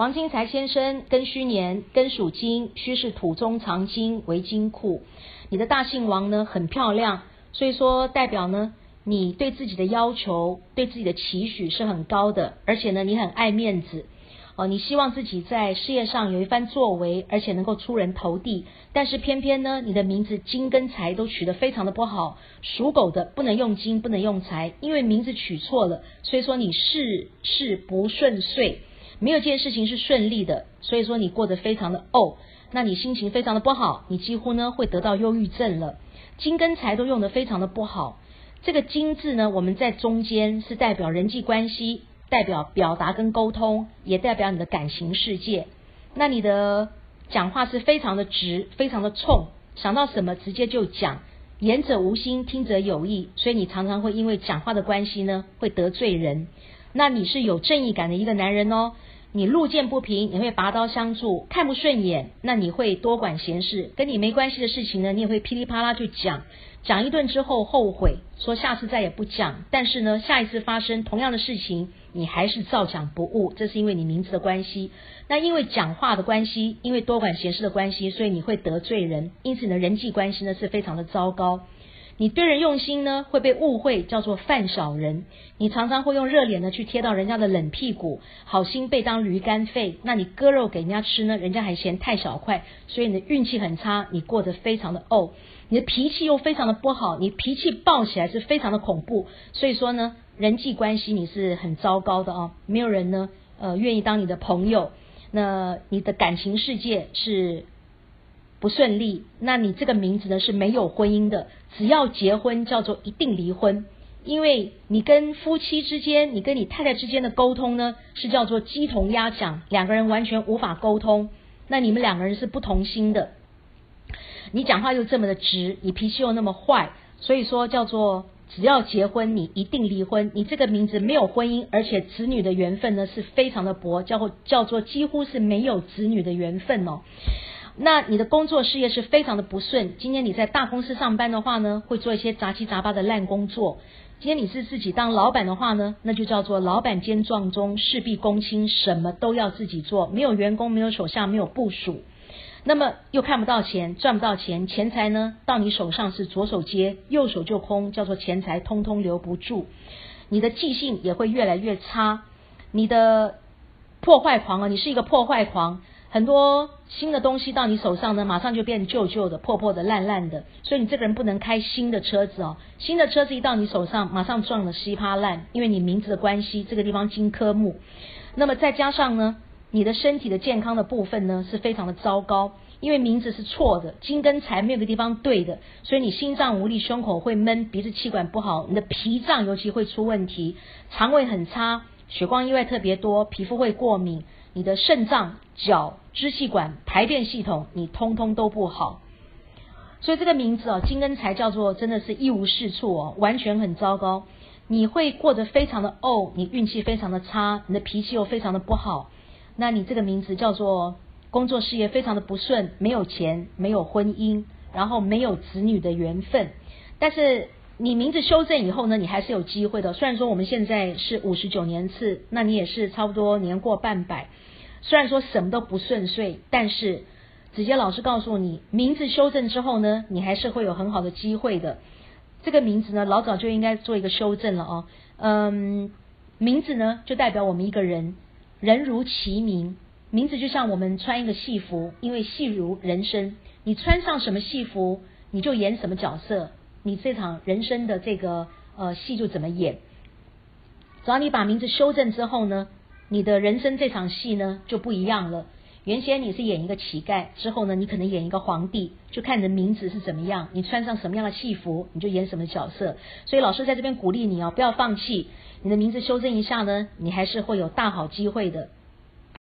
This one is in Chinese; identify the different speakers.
Speaker 1: 王金财先生庚戌年，庚属金，戌是土中藏金为金库。你的大姓王呢很漂亮，所以说代表呢你对自己的要求、对自己的期许是很高的，而且呢你很爱面子。哦，你希望自己在事业上有一番作为，而且能够出人头地，但是偏偏呢，你的名字金跟财都取得非常的不好。属狗的不能用金，不能用财，因为名字取错了，所以说你事事不顺遂，没有件事情是顺利的，所以说你过得非常的怄，那你心情非常的不好，你几乎呢会得到忧郁症了。金跟财都用得非常的不好，这个金字呢，我们在中间是代表人际关系。代表表达跟沟通，也代表你的感情世界。那你的讲话是非常的直，非常的冲，想到什么直接就讲，言者无心，听者有意，所以你常常会因为讲话的关系呢，会得罪人。那你是有正义感的一个男人哦。你路见不平，你会拔刀相助；看不顺眼，那你会多管闲事。跟你没关系的事情呢，你也会噼里啪啦就讲。讲一顿之后后悔，说下次再也不讲。但是呢，下一次发生同样的事情，你还是照讲不误。这是因为你名字的关系。那因为讲话的关系，因为多管闲事的关系，所以你会得罪人。因此你的人际关系呢是非常的糟糕。你对人用心呢，会被误会叫做犯小人。你常常会用热脸呢去贴到人家的冷屁股，好心被当驴肝肺。那你割肉给人家吃呢，人家还嫌太小块，所以你的运气很差，你过得非常的怄。你的脾气又非常的不好，你脾气暴起来是非常的恐怖。所以说呢，人际关系你是很糟糕的啊，没有人呢呃愿意当你的朋友。那你的感情世界是。不顺利，那你这个名字呢是没有婚姻的。只要结婚，叫做一定离婚，因为你跟夫妻之间，你跟你太太之间的沟通呢，是叫做鸡同鸭讲，两个人完全无法沟通。那你们两个人是不同心的。你讲话又这么的直，你脾气又那么坏，所以说叫做只要结婚，你一定离婚。你这个名字没有婚姻，而且子女的缘分呢是非常的薄，叫做叫做几乎是没有子女的缘分哦。那你的工作事业是非常的不顺。今天你在大公司上班的话呢，会做一些杂七杂八的烂工作。今天你是自己当老板的话呢，那就叫做老板兼壮中，事必躬亲，什么都要自己做，没有员工，没有手下，没有部署。那么又看不到钱，赚不到钱，钱财呢到你手上是左手接，右手就空，叫做钱财通通留不住。你的记性也会越来越差，你的破坏狂啊，你是一个破坏狂。很多新的东西到你手上呢，马上就变旧旧的、破破的、烂烂的，所以你这个人不能开新的车子哦。新的车子一到你手上，马上撞得稀巴烂，因为你名字的关系，这个地方金科木。那么再加上呢，你的身体的健康的部分呢，是非常的糟糕，因为名字是错的，金跟财没有个地方对的，所以你心脏无力，胸口会闷，鼻子气管不好，你的脾脏尤其会出问题，肠胃很差，血光意外特别多，皮肤会过敏。你的肾脏、脚、支气管、排便系统，你通通都不好，所以这个名字哦，金根财叫做真的是一无是处哦，完全很糟糕。你会过得非常的哦，你运气非常的差，你的脾气又非常的不好。那你这个名字叫做工作事业非常的不顺，没有钱，没有婚姻，然后没有子女的缘分。但是你名字修正以后呢，你还是有机会的。虽然说我们现在是五十九年次，那你也是差不多年过半百。虽然说什么都不顺遂，但是子杰老师告诉你，名字修正之后呢，你还是会有很好的机会的。这个名字呢，老早就应该做一个修正了哦。嗯，名字呢，就代表我们一个人，人如其名，名字就像我们穿一个戏服，因为戏如人生，你穿上什么戏服，你就演什么角色，你这场人生的这个呃戏就怎么演。只要你把名字修正之后呢。你的人生这场戏呢就不一样了。原先你是演一个乞丐，之后呢你可能演一个皇帝，就看你的名字是怎么样，你穿上什么样的戏服，你就演什么角色。所以老师在这边鼓励你哦，不要放弃，你的名字修正一下呢，你还是会有大好机会的。